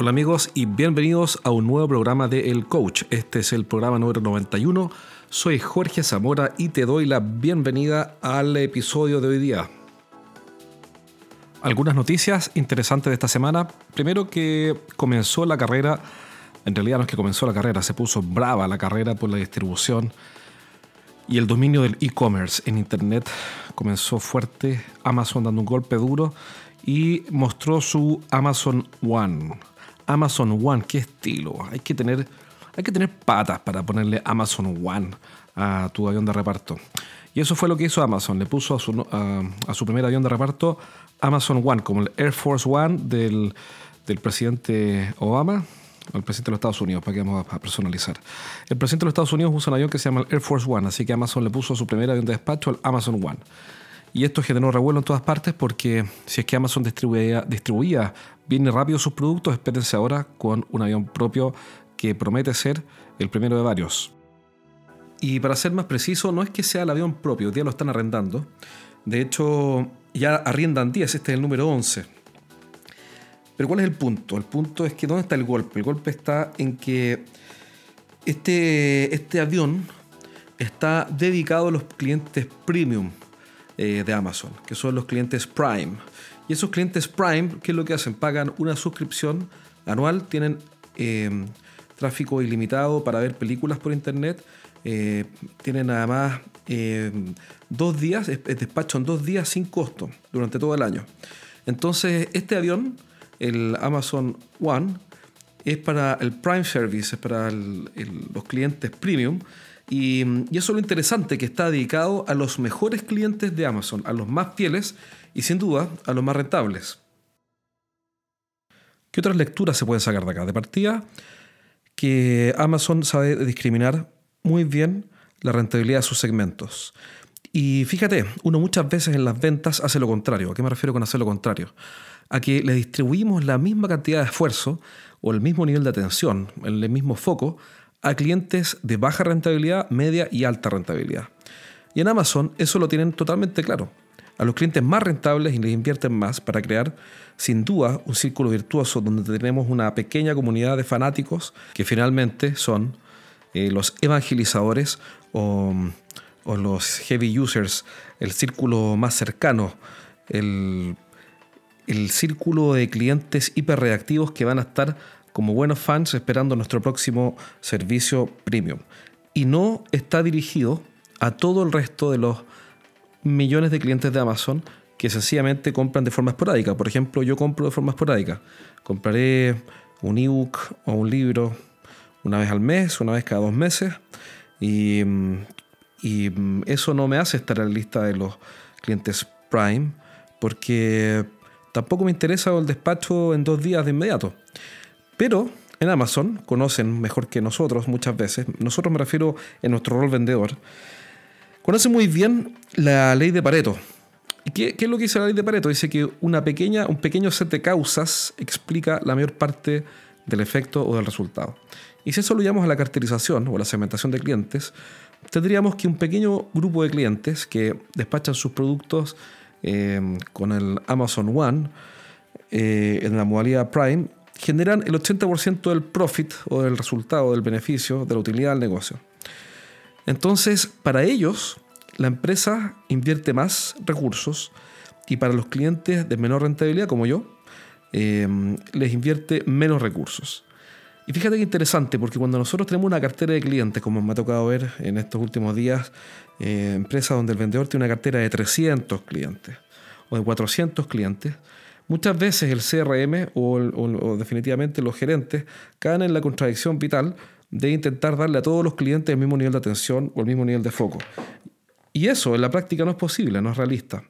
Hola amigos y bienvenidos a un nuevo programa de El Coach. Este es el programa número 91. Soy Jorge Zamora y te doy la bienvenida al episodio de hoy día. Algunas noticias interesantes de esta semana. Primero que comenzó la carrera, en realidad no es que comenzó la carrera, se puso brava la carrera por la distribución y el dominio del e-commerce en Internet comenzó fuerte, Amazon dando un golpe duro y mostró su Amazon One. Amazon One, qué estilo. Hay que tener, hay que tener patas para ponerle Amazon One a tu avión de reparto. Y eso fue lo que hizo Amazon. Le puso a su, primer avión de reparto Amazon One, como el Air Force One del, del presidente Obama, el presidente de los Estados Unidos, para que vamos a personalizar. El presidente de los Estados Unidos usa un avión que se llama el Air Force One, así que Amazon le puso a su primer avión de despacho el Amazon One. Y esto generó revuelo en todas partes porque si es que Amazon distribuía, distribuía bien rápido sus productos, espérense ahora con un avión propio que promete ser el primero de varios. Y para ser más preciso, no es que sea el avión propio, ya lo están arrendando. De hecho, ya arriendan 10, este es el número 11. Pero ¿cuál es el punto? El punto es que ¿dónde está el golpe? El golpe está en que este, este avión está dedicado a los clientes premium eh, de Amazon, que son los clientes Prime. Y esos clientes Prime, ¿qué es lo que hacen? Pagan una suscripción anual, tienen eh, tráfico ilimitado para ver películas por internet, eh, tienen además dos días, despacho en dos días sin costo durante todo el año. Entonces, este avión, el Amazon One, es para el Prime Service, es para los clientes premium y, eso es lo interesante, que está dedicado a los mejores clientes de Amazon, a los más fieles y sin duda a los más rentables. ¿Qué otras lecturas se pueden sacar de acá? De partida, que Amazon sabe discriminar muy bien la rentabilidad de sus segmentos. Y fíjate, uno muchas veces en las ventas hace lo contrario. ¿A qué me refiero con hacer lo contrario? A que le distribuimos la misma cantidad de esfuerzo o el mismo nivel de atención, el mismo foco a clientes de baja rentabilidad, media y alta rentabilidad. Y en Amazon eso lo tienen totalmente claro. A los clientes más rentables y les invierten más para crear, sin duda, un círculo virtuoso donde tenemos una pequeña comunidad de fanáticos que finalmente son eh, los evangelizadores o, o, los heavy users, el círculo más cercano, el, el círculo de clientes hiperreactivos que van a estar como buenos fans esperando nuestro próximo servicio premium. Y no está dirigido a todo el resto de los millones de clientes de Amazon que sencillamente compran de forma esporádica. Por ejemplo, yo compro de forma esporádica. Compraré un ebook o un libro una vez al mes, una vez cada dos meses. Y, eso no me hace estar en la lista de los clientes Prime porque tampoco me interesa el despacho en dos días de inmediato. Pero en Amazon conocen mejor que nosotros muchas veces, nosotros me refiero en nuestro rol vendedor, conocen muy bien la ley de Pareto. ¿Y qué, es lo que dice la ley de Pareto? Dice que una pequeña, un pequeño set de causas explica la mayor parte del efecto o del resultado. Y si eso lo llamamos a la caracterización o la segmentación de clientes, tendríamos que un pequeño grupo de clientes que despachan sus productos eh, con el Amazon One eh, en la modalidad Prime generan el 80% del profit o del resultado, del beneficio, de la utilidad del negocio. Entonces, para ellos, la empresa invierte más recursos y para los clientes de menor rentabilidad, como yo, em, les invierte menos recursos. Y fíjate que interesante, porque cuando nosotros tenemos una cartera de clientes, como me ha tocado ver en estos últimos días, eh, empresas donde el vendedor tiene una cartera de 300 clientes o de 400 clientes, Muchas veces el CRM o, definitivamente los gerentes caen en la contradicción vital de intentar darle a todos los clientes el mismo nivel de atención o el mismo nivel de foco. Y eso en la práctica no es posible, no es realista.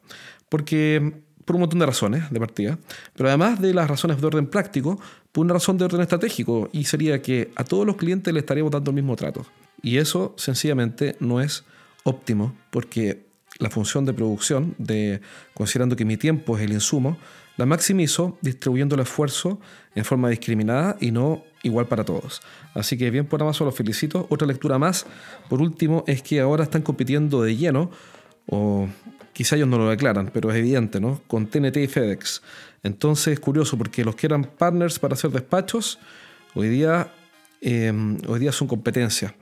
Porque por un montón de razones de partida, pero además de las razones de orden práctico, por una razón de orden estratégico, y sería que a todos los clientes le estaríamos dando el mismo trato. Y eso sencillamente no es óptimo, porque la función de producción, de, considerando que mi tiempo es el insumo, la maximizo distribuyendo el esfuerzo en forma discriminada y no igual para todos. Así que bien por Amazon, los felicito. Otra lectura más, por último, es que ahora están compitiendo de lleno, o quizá ellos no lo declaran, pero es evidente, ¿no? Con TNT y FedEx. Entonces es curioso porque los que eran partners para hacer despachos, hoy día, em, hoy día son competencia.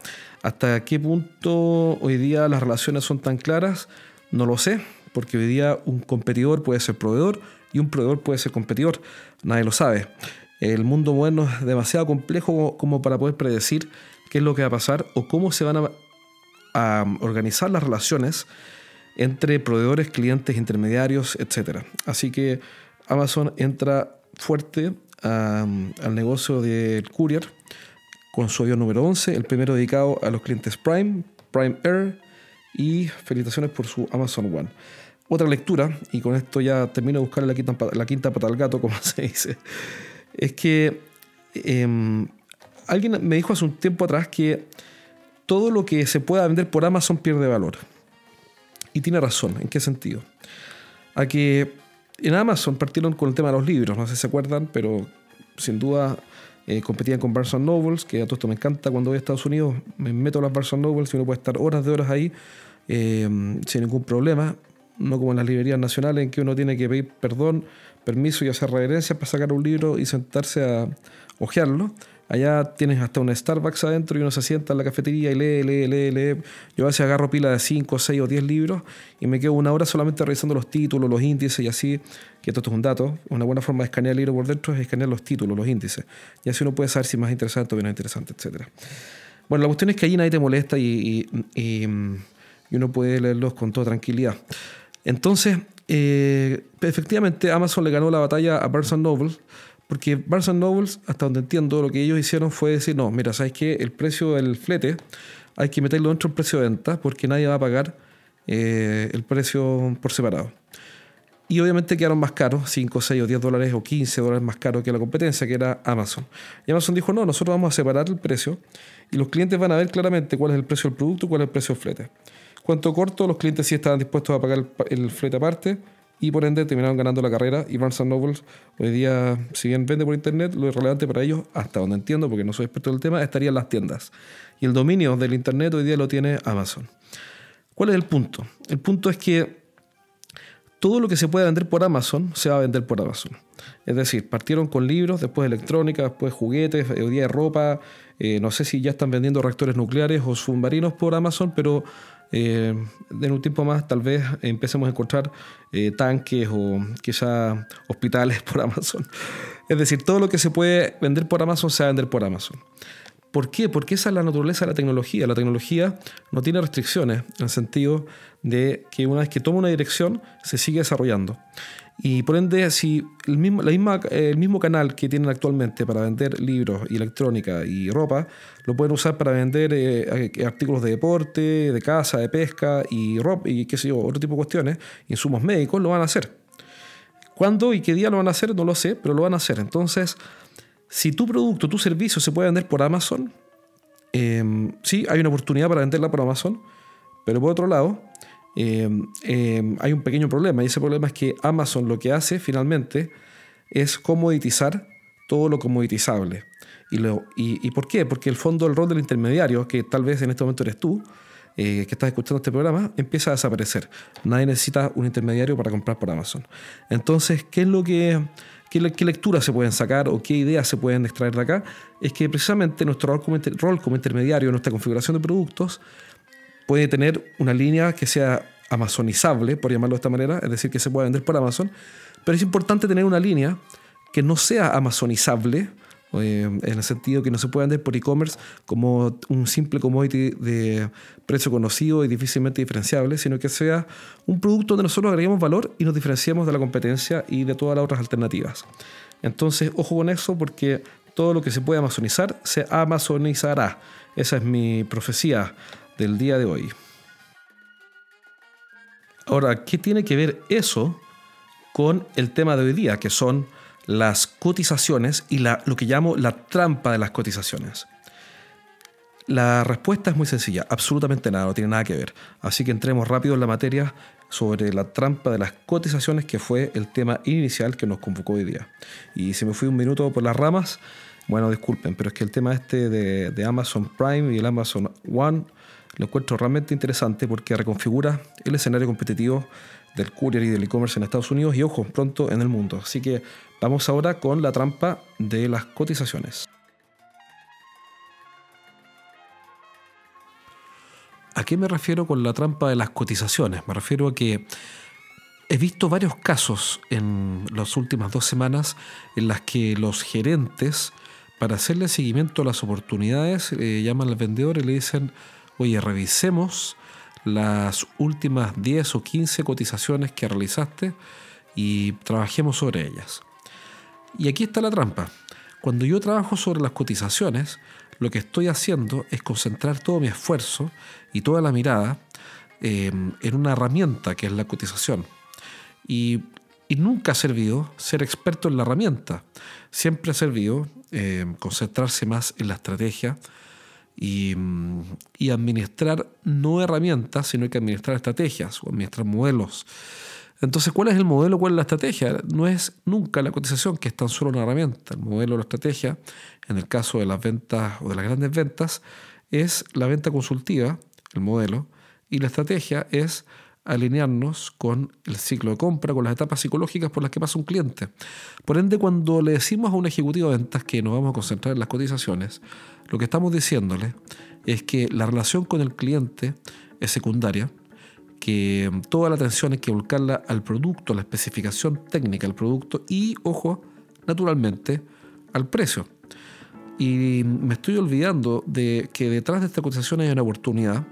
¿Hasta qué punto hoy día las relaciones son tan claras? No lo sé, porque hoy día un competidor puede ser proveedor y un proveedor puede ser competidor. Nadie lo sabe. El mundo moderno es demasiado complejo como para poder predecir qué es lo que va a pasar o cómo se van a, organizar las relaciones entre proveedores, clientes, intermediarios, etc. Así que Amazon entra fuerte al negocio del courier con su avión número 11, el primero dedicado a los clientes Prime, Prime Air y felicitaciones por su Amazon One. Otra lectura, y con esto ya termino de buscar la quinta, pata al gato, como se dice, es que em, alguien me dijo hace un tiempo atrás que todo lo que se pueda vender por Amazon pierde valor. Y tiene razón, ¿en qué sentido? A que en Amazon partieron con el tema de los libros, no sé si se acuerdan, pero sin duda eh, competían con Barnes Nobles, que a todo esto me encanta cuando voy a Estados Unidos, me meto a las Barnes Nobles y uno puede estar horas de horas ahí eh, sin ningún problema, no como en las librerías nacionales en que uno tiene que pedir perdón, permiso y hacer reverencias para sacar un libro y sentarse a hojearlo. Allá tienes hasta un Starbucks adentro y uno se sienta en la cafetería y lee, lee, lee, lee. Yo a veces agarro pila de 5, 6 o 10 libros y me quedo una hora solamente revisando los títulos, los índices y así, que esto es un dato. Una buena forma de escanear el libro por dentro es escanear los títulos, los índices. Y así uno puede saber si es más interesante o menos interesante, etc. Bueno, la cuestión es que allí nadie te molesta y, y, uno puede leerlos con toda tranquilidad. Entonces, eh, efectivamente, Amazon le ganó la batalla a Barnes Noble porque Barnes Nobles, hasta donde entiendo, lo que ellos hicieron fue decir, no, mira, ¿sabes qué? El precio del flete hay que meterlo dentro del precio de venta porque nadie va a pagar eh, el precio por separado. Y obviamente quedaron más caros, 5, 6 o 10 dólares o 15 dólares más caros que la competencia, que era Amazon. Y Amazon dijo, no, nosotros vamos a separar el precio y los clientes van a ver claramente cuál es el precio del producto y cuál es el precio del flete. Cuanto corto, los clientes sí estaban dispuestos a pagar el, flete aparte y por ende terminaron ganando la carrera y Barnes Noble hoy día, si bien vende por internet, lo relevante para ellos, hasta donde entiendo, porque no soy experto del tema, estaría en las tiendas. Y el dominio del internet hoy día lo tiene Amazon. ¿Cuál es el punto? El punto es que todo lo que se puede vender por Amazon se va a vender por Amazon. Es decir, partieron con libros, después electrónica, después juguetes, hoy día ropa, eh, no sé si ya están vendiendo reactores nucleares o submarinos por Amazon, pero eh, en un tiempo más tal vez empecemos a encontrar eh, tanques o quizá hospitales por Amazon. Es decir, todo lo que se puede vender por Amazon se va a vender por Amazon. ¿Por qué? Porque esa es la naturaleza de la tecnología. La tecnología no tiene restricciones en el sentido de que una vez que toma una dirección se sigue desarrollando. Y por ende, si el mismo, la misma, el mismo canal que tienen actualmente para vender libros y electrónica y ropa, lo pueden usar para vender eh, artículos de deporte, de casa, de pesca y ropa y qué sé yo, otro tipo de cuestiones, insumos médicos, lo van a hacer. ¿Cuándo y qué día lo van a hacer? No lo sé, pero lo van a hacer. Entonces, si tu producto, tu servicio se puede vender por Amazon, em, sí, hay una oportunidad para venderla por Amazon, pero por otro lado, Em, em, hay un pequeño problema y ese problema es que Amazon lo que hace finalmente es comoditizar todo lo comoditizable. ¿Y, lo, y, por qué? Porque el fondo, el rol del intermediario, que tal vez en este momento eres tú, eh, que estás escuchando este programa, empieza a desaparecer. Nadie necesita un intermediario para comprar por Amazon. Entonces, ¿qué es lo que... ¿Qué, lecturas se pueden sacar o qué ideas se pueden extraer de acá? Es que precisamente nuestro rol como, rol como intermediario, nuestra configuración de productos, puede tener una línea que sea amazonizable, por llamarlo de esta manera, es decir, que se pueda vender por Amazon, pero es importante tener una línea que no sea amazonizable, eh, en el sentido que no se pueda vender por e-commerce como un simple commodity de precio conocido y difícilmente diferenciable, sino que sea un producto donde nosotros agreguemos valor y nos diferenciemos de la competencia y de todas las otras alternativas. Entonces, ojo con eso porque todo lo que se puede amazonizar se amazonizará. Esa es mi profecía del día de hoy. Ahora, ¿qué tiene que ver eso con el tema de hoy día, que son las cotizaciones y lo que llamo la trampa de las cotizaciones? La respuesta es muy sencilla, absolutamente nada, no tiene nada que ver. Así que entremos rápido en la materia sobre la trampa de las cotizaciones, que fue el tema inicial que nos convocó hoy día. Y si me fui un minuto por las ramas, bueno, disculpen, pero es que el tema este de Amazon Prime y el Amazon One lo encuentro realmente interesante porque reconfigura el escenario competitivo del courier y del e-commerce en Estados Unidos y, ojo, pronto en el mundo. Así que vamos ahora con la trampa de las cotizaciones. ¿A qué me refiero con la trampa de las cotizaciones? Me refiero a que he visto varios casos en las últimas dos semanas en las que los gerentes, para hacerle seguimiento a las oportunidades, eh, llaman al vendedor y le dicen, oye, revisemos las últimas 10 o 15 cotizaciones que realizaste y trabajemos sobre ellas. Y aquí está la trampa. Cuando yo trabajo sobre las cotizaciones, lo que estoy haciendo es concentrar todo mi esfuerzo y toda la mirada em, en una herramienta que es la cotización. Y, nunca ha servido ser experto en la herramienta. Siempre ha servido em, concentrarse más en la estrategia, Y, administrar no herramientas, sino que administrar estrategias o administrar modelos. Entonces, ¿cuál es el modelo? ¿Cuál es la estrategia? No es nunca la cotización, que es tan solo una herramienta. El modelo o la estrategia, en el caso de las ventas o de las grandes ventas, es la venta consultiva, el modelo, y la estrategia es alinearnos con el ciclo de compra, con las etapas psicológicas por las que pasa un cliente. Por ende, cuando le decimos a un ejecutivo de ventas que nos vamos a concentrar en las cotizaciones, lo que estamos diciéndole es que la relación con el cliente es secundaria, que toda la atención hay que volcarla al producto, a la especificación técnica del producto y, ojo, naturalmente, al precio. Y me estoy olvidando de que detrás de esta cotización hay una oportunidad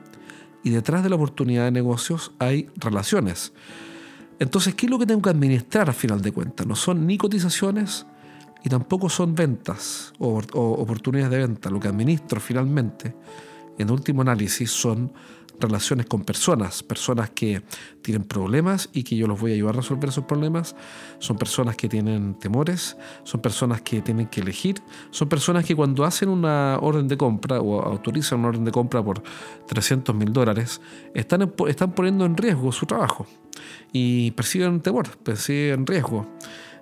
y detrás de la oportunidad de negocios hay relaciones. Entonces, ¿qué es lo que tengo que administrar al final de cuentas? No son ni cotizaciones y tampoco son ventas o, oportunidades de venta. Lo que administro finalmente, en último análisis, son relaciones con personas, personas que tienen problemas y que yo los voy a ayudar a resolver esos problemas, son personas que tienen temores, son personas que tienen que elegir, son personas que cuando hacen una orden de compra o autorizan una orden de compra por 300 mil dólares, están, están poniendo en riesgo su trabajo y perciben temor, perciben riesgo.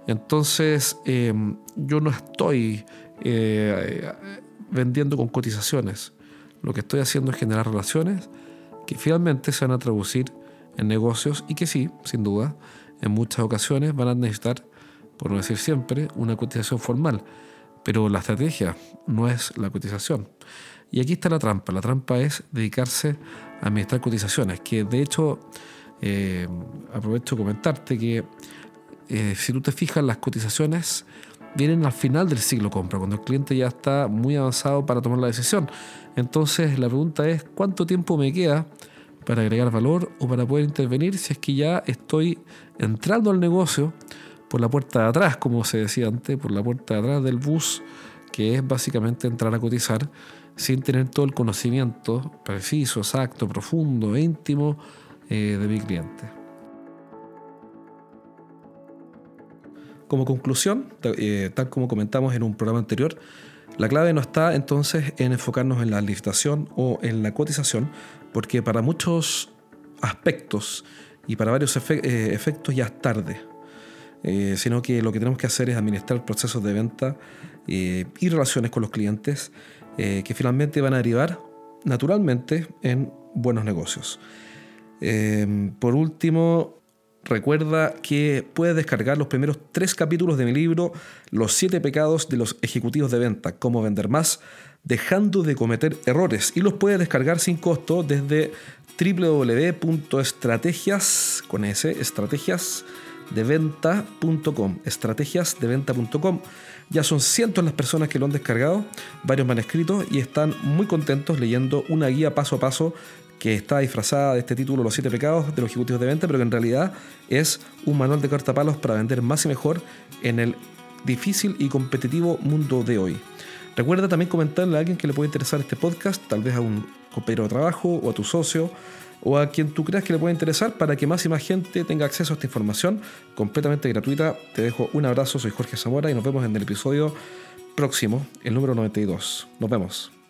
Entonces, em, yo no estoy eh, vendiendo con cotizaciones. Lo que estoy haciendo es generar relaciones que finalmente se van a traducir en negocios y que sí, sin duda, en muchas ocasiones van a necesitar, por no decir siempre, una cotización formal. Pero la estrategia no es la cotización. Y aquí está la trampa. La trampa es dedicarse a administrar cotizaciones, que de hecho, eh, aprovecho de comentarte que eh, si tú te fijas, las cotizaciones vienen al final del ciclo compra, cuando el cliente ya está muy avanzado para tomar la decisión. Entonces la pregunta es, ¿cuánto tiempo me queda para agregar valor o para poder intervenir si es que ya estoy entrando al negocio por la puerta de atrás, como se decía antes, por la puerta de atrás del bus, que es básicamente entrar a cotizar sin tener todo el conocimiento preciso, exacto, profundo, íntimo eh, de mi cliente. Como conclusión, eh, tal como comentamos en un programa anterior, la clave no está entonces en enfocarnos en la licitación o en la cotización, porque para muchos aspectos y para varios eh, efectos ya es tarde, eh, sino que lo que tenemos que hacer es administrar procesos de venta y relaciones con los clientes que finalmente van a derivar naturalmente en buenos negocios. por último, Recuerda que puedes descargar los primeros tres capítulos de mi libro Los siete pecados de los ejecutivos de venta, cómo vender más, dejando de cometer errores. Y los puedes descargar sin costo desde www.estrategias, con estrategiasdeventa.com, estrategiasdeventa.com. Ya son cientos las personas que lo han descargado, varios me han escrito y están muy contentos leyendo una guía paso a paso que está disfrazada de este título Los siete pecados de los ejecutivos de venta, pero que en realidad es un manual de cartapalos para vender más y mejor en el difícil y competitivo mundo de hoy. Recuerda también comentarle a alguien que le puede interesar este podcast, tal vez a un compañero de trabajo o a tu socio o a quien tú creas que le puede interesar para que más y más gente tenga acceso a esta información completamente gratuita. Te dejo un abrazo, soy Jorge Zamora y nos vemos en el episodio próximo, el número 92. Nos vemos.